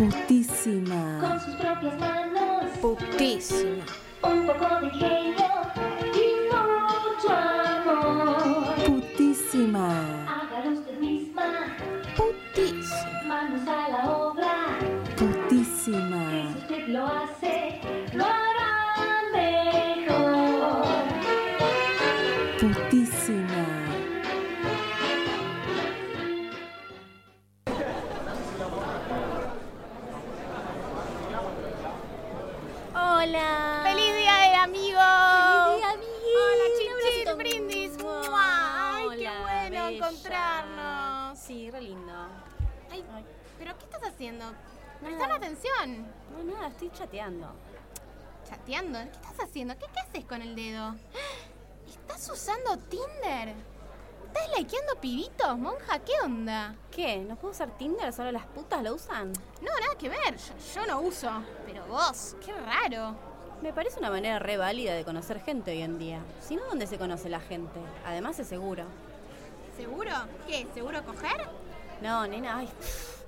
Putísima. con sus propias manos, Putísima. un poco de ingenio y mucho amor. Putísima. Hágalo usted misma, Putísima. manos a la obra. Putísima. Si usted lo hace, lo hará Sí, re lindo. Ay, Ay. ¿pero qué estás haciendo? Nada. Prestame atención. No, nada, estoy chateando. ¿Chateando? ¿Qué estás haciendo? ¿Qué, qué haces con el dedo? ¿Estás usando Tinder? ¿Estás likeando pibitos, monja? ¿Qué onda? ¿Qué? ¿No puedo usar Tinder? ¿Solo las putas lo usan? No, nada que ver. Yo, yo no uso. Pero vos, qué raro. Me parece una manera re válida de conocer gente hoy en día. Si no, ¿dónde se conoce la gente? Además es seguro. ¿Seguro? ¿Qué? ¿Seguro coger? No, nena, ay. pff.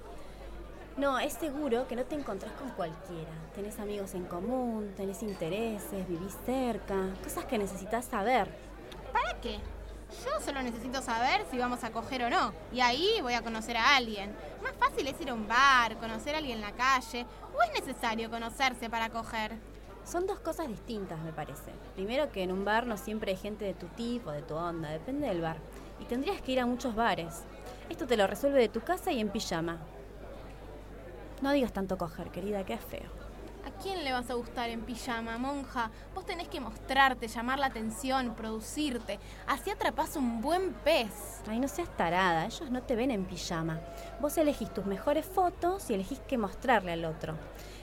No, es seguro que no te encontrás con cualquiera. Tenés amigos en común, tenés intereses, vivís cerca, cosas que necesitas saber. ¿Para qué? Yo solo necesito saber si vamos a coger o no. Y ahí voy a conocer a alguien. Más fácil es ir a un bar, conocer a alguien en la calle. ¿O es necesario conocerse para coger? Son dos cosas distintas, me parece. Primero que en un bar no siempre hay gente de tu tipo, de tu onda, depende del bar. Y tendrías que ir a muchos bares. Esto te lo resuelve de tu casa y en pijama. No digas tanto coger, querida, que es feo. ¿A quién le vas a gustar en pijama, monja? Vos tenés que mostrarte, llamar la atención, producirte. Así atrapás un buen pez. Ay, no seas tarada, ellos no te ven en pijama. Vos elegís tus mejores fotos y elegís qué mostrarle al otro.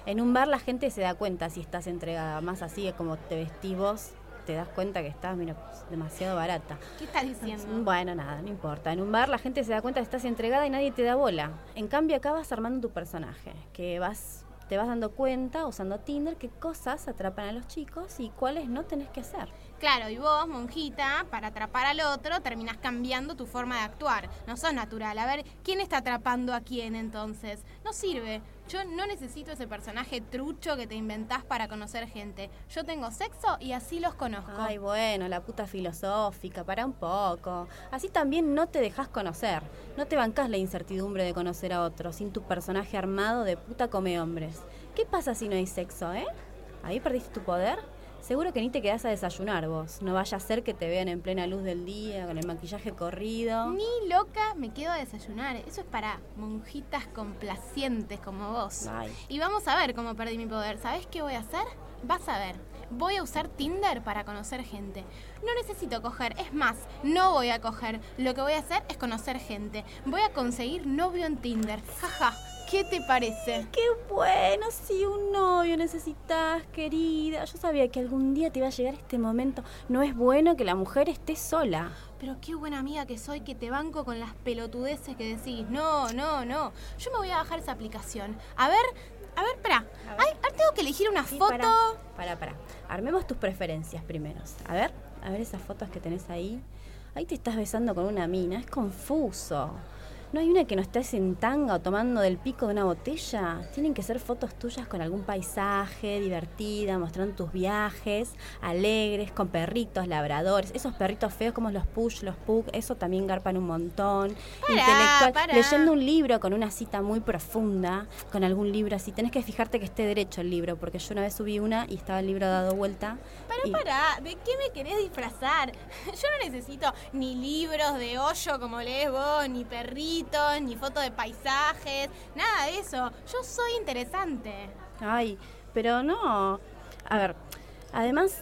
En un bar la gente se da cuenta si estás entregada, más así como te vestís vos, te das cuenta que estás, mira, demasiado barata. ¿Qué estás diciendo? Bueno, nada, no importa. En un bar la gente se da cuenta que estás entregada y nadie te da bola. En cambio acá vas armando tu personaje, que vas te vas dando cuenta usando Tinder qué cosas atrapan a los chicos y cuáles no tenés que hacer. Claro, y vos, monjita, para atrapar al otro, terminás cambiando tu forma de actuar. No sos natural. A ver, ¿quién está atrapando a quién entonces? No sirve. Yo no necesito ese personaje trucho que te inventás para conocer gente. Yo tengo sexo y así los conozco. Ay, bueno, la puta filosófica, para un poco. Así también no te dejas conocer. No te bancas la incertidumbre de conocer a otro sin tu personaje armado de puta come hombres. ¿Qué pasa si no hay sexo, eh? ¿Ahí perdiste tu poder? Seguro que ni te quedás a desayunar vos. No vaya a ser que te vean en plena luz del día, con el maquillaje corrido. Ni loca me quedo a desayunar. Eso es para monjitas complacientes como vos. Ay. Y vamos a ver cómo perdí mi poder. ¿Sabes qué voy a hacer? Vas a ver. Voy a usar Tinder para conocer gente. No necesito coger, es más, no voy a coger. Lo que voy a hacer es conocer gente. Voy a conseguir novio en Tinder. Jaja, ¿qué te parece? Qué bueno, sí, un novio necesitas, querida. Yo sabía que algún día te iba a llegar este momento. No es bueno que la mujer esté sola. Pero qué buena amiga que soy que te banco con las pelotudeces que decís. No, no, no. Yo me voy a bajar esa aplicación. A ver, a ver, espera. Ay, ahora tengo que elegir una Sí, foto. Para, para, para. Armemos tus preferencias primero. A ver, a ver esas fotos que tenés ahí. Ahí te estás besando con una mina. Es confuso. ¿No hay una que no estés en tanga o tomando del pico de una botella? Tienen que ser fotos tuyas con algún paisaje, divertida, mostrando tus viajes, alegres, con perritos, labradores. Esos perritos feos como los push, los pug, eso también garpan un montón. Pará, Intelectual. pará. Leyendo un libro con una cita muy profunda, con algún libro así. Tenés que fijarte que esté derecho el libro, porque yo una vez subí una y estaba el libro dado vuelta. Pará, y- pará, ¿de qué me querés disfrazar? Yo no necesito ni libros de hoyo como lees vos, ni perritos, ni fotos de paisajes, nada de eso. Yo soy interesante. Ay, pero no. A ver, además,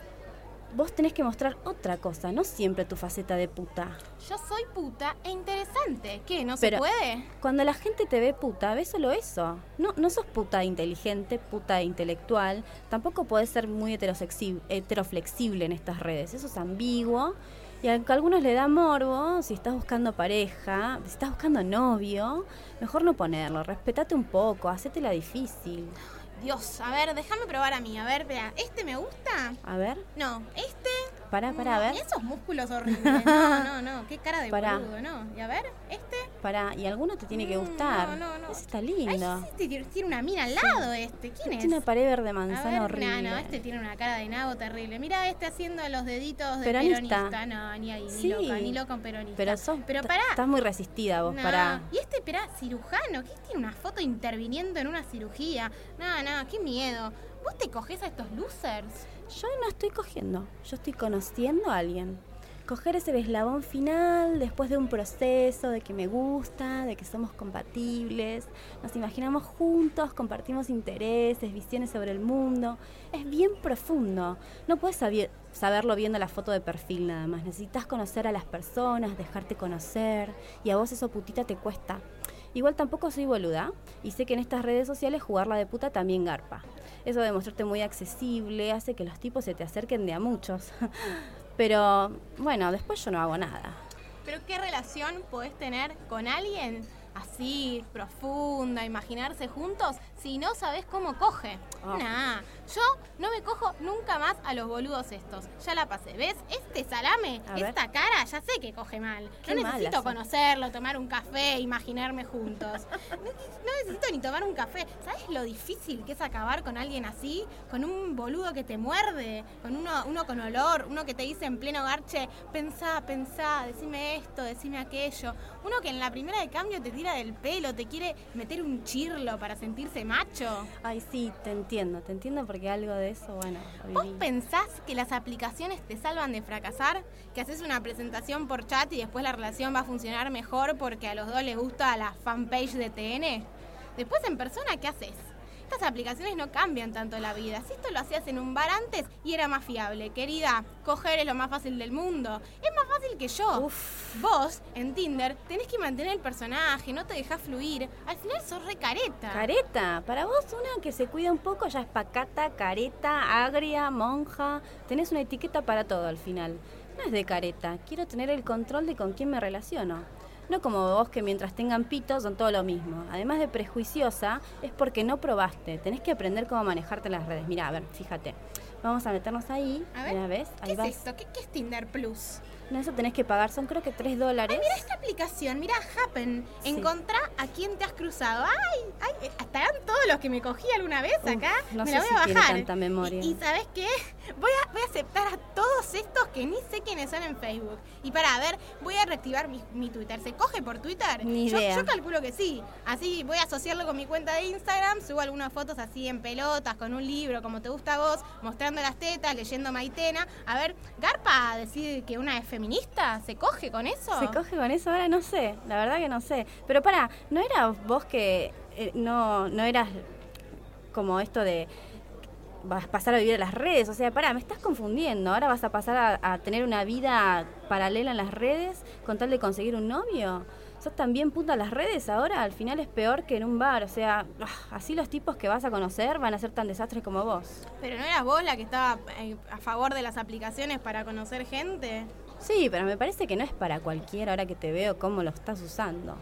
vos tenés que mostrar otra cosa, no siempre tu faceta de puta. Yo soy puta e interesante. ¿Qué? ¿No Pero- se puede? Cuando la gente te ve puta, ves solo eso. No, no sos puta inteligente, puta intelectual. Tampoco podés ser muy heteroflexible en estas redes. Eso es ambiguo. Y aunque a algunos le da morbo, si estás buscando pareja, si estás buscando novio, mejor no ponerlo. Respetate un poco, hacete la difícil. Dios, a ver, déjame probar a mí. A ver, vea, ¿este me gusta? A ver, No, este. para, para, a no, ver. Esos músculos horribles. No, no, no. Qué cara de Pará. boludo, ¿no? Y a ver, este. Pará, y alguno te tiene que Mm, gustar. no, no, no. Ese está Ay, lindo. este tiene- una mina al lado este. ¿Quién es? Tiene una pared verde manzana ver, horrible. No, no, este tiene una cara de nabo terrible. Mira este haciendo los deditos de Peronista. peronista. No, ni ahí, Sí. ni loca, ni loca peronista. Pero sos, Pero pará. estás muy resistida vos, No, para Y este, espera, cirujano, que tiene una foto interviniendo en una cirugía. No, no, qué miedo. ¿Vos te coges a estos losers? Yo no estoy cogiendo, yo estoy conociendo a alguien. Coger es el eslabón final después de un proceso de que me gusta, de que somos compatibles, nos imaginamos juntos, compartimos intereses, visiones sobre el mundo. Es bien profundo. No puedes saber- saberlo viendo la foto de perfil nada más. Necesitas conocer a las personas, dejarte conocer y a vos eso putita te cuesta. Igual tampoco soy boluda y sé que en estas redes sociales jugarla de puta también garpa. Eso de mostrarte muy accesible hace que los tipos se te acerquen de a muchos. Pero bueno, después yo no hago nada. ¿Pero qué relación podés tener con alguien así, profunda, imaginarse juntos, si no sabés cómo coge? Ah. Nah, yo no me cojo nunca más a los boludos estos. Ya la pasé. ¿Ves? Este salame, A ver. esta cara, ya sé que coge mal. Qué no necesito conocerlo, tomar un café, imaginarme juntos. No, no necesito ni tomar un café. ¿Sabes lo difícil que es acabar con alguien así? Con un boludo que te muerde, con uno, uno con olor, uno que te dice en pleno garche, pensá, pensá, decime esto, decime aquello. Uno que en la primera de cambio te tira del pelo, te quiere meter un chirlo para sentirse macho. Ay, sí, te entiendo, te entiendo porque algo de eso, bueno, ¿Vos pensás que las aplicaciones te salvan de fracasar? ¿Que haces una presentación por chat y después la relación va a funcionar mejor porque a los dos les gusta la fanpage de TN? Después en persona, ¿qué haces? Estas aplicaciones no cambian tanto la vida. Si esto lo hacías en un bar antes y era más fiable, querida, coger es lo más fácil del mundo. Es más fácil que yo. Uf. Vos, en Tinder, tenés que mantener el personaje, no te dejas fluir. Al final sos re careta. Careta, para vos una que se cuida un poco ya es pacata, careta, agria, monja. Tenés una etiqueta para todo al final. No es de careta, quiero tener el control de con quién me relaciono. No como vos que mientras tengan pito son todo lo mismo. Además de prejuiciosa, es porque no probaste. Tenés que aprender cómo manejarte en las redes. Mira, a ver, fíjate. Vamos a meternos ahí. A ver, Mira, ¿ves? ¿qué Ahí es vas. esto? ¿Qué, qué es Tinder Plus? No, eso tenés que pagar. Son creo que 3 dólares. Mira esta aplicación, mira Happen. Sí. Encontrá a quién te has cruzado. ¡Ay! ay ¿Estarán todos los que me cogí alguna vez Uf, acá? no me sé la voy a bajar. tanta memoria. Y, y ¿sabes qué? Voy a, voy a aceptar a todos estos que ni sé quiénes son en Facebook. Y para, a ver, voy a reactivar mi, mi Twitter. ¿Se coge por Twitter? Ni yo, idea. yo calculo que sí. Así voy a asociarlo con mi cuenta de Instagram. Subo algunas fotos así en pelotas, con un libro, como te gusta a vos, mostrando las tetas, leyendo Maitena. A ver, ¿Garpa decir que una es feminista? ¿Se coge con eso? ¿Se coge con eso? Ahora no sé, la verdad que no sé. Pero para, ¿no era vos que eh, no, no eras como esto de vas a pasar a vivir en las redes? O sea, para, me estás confundiendo. Ahora vas a pasar a, a tener una vida paralela en las redes con tal de conseguir un novio. ¿Sos también puta las redes ahora? Al final es peor que en un bar. O sea, ah, así los tipos que vas a conocer van a ser tan desastres como vos. Pero no eras vos la que estaba eh, a favor de las aplicaciones para conocer gente. Sí, pero me parece que no es para cualquiera ahora que te veo cómo lo estás usando.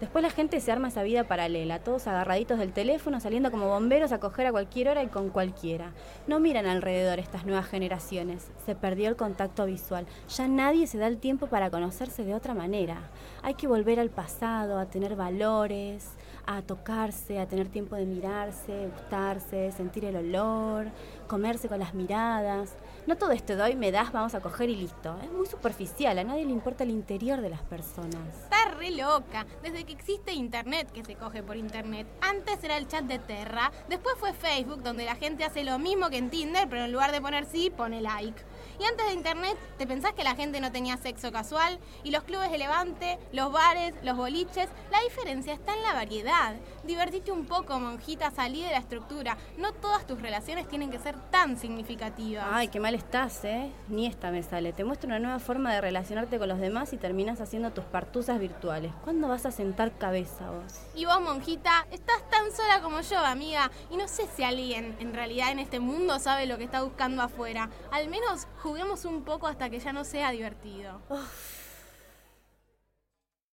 Después la gente se arma esa vida paralela, todos agarraditos del teléfono, saliendo como bomberos a coger a cualquier hora y con cualquiera. No miran alrededor estas nuevas generaciones. Se perdió el contacto visual. Ya nadie se da el tiempo para conocerse de otra manera. Hay que volver al pasado, a tener valores, a tocarse, a tener tiempo de mirarse, gustarse, sentir el olor, comerse con las miradas. No todo esto doy, me das, vamos a coger y listo. Es muy superficial, a nadie le importa el interior de las personas. Está re loca. Desde que existe internet, que se coge por internet. Antes era el chat de Terra, después fue Facebook, donde la gente hace lo mismo que en Tinder, pero en lugar de poner sí, pone like. Y antes de internet, ¿te pensás que la gente no tenía sexo casual? Y los clubes de levante, los bares, los boliches, la diferencia está en la variedad. Divertite un poco, monjita, salí de la estructura. No todas tus relaciones tienen que ser tan significativas. Ay, qué mal estás, ¿eh? Ni esta me sale. Te muestro una nueva forma de relacionarte con los demás y terminas haciendo tus partuzas virtuales. ¿Cuándo vas a sentar cabeza vos? Y vos, monjita, estás tan sola como yo, amiga. Y no sé si alguien en realidad en este mundo sabe lo que está buscando afuera. Al menos juguemos un poco hasta que ya no sea divertido.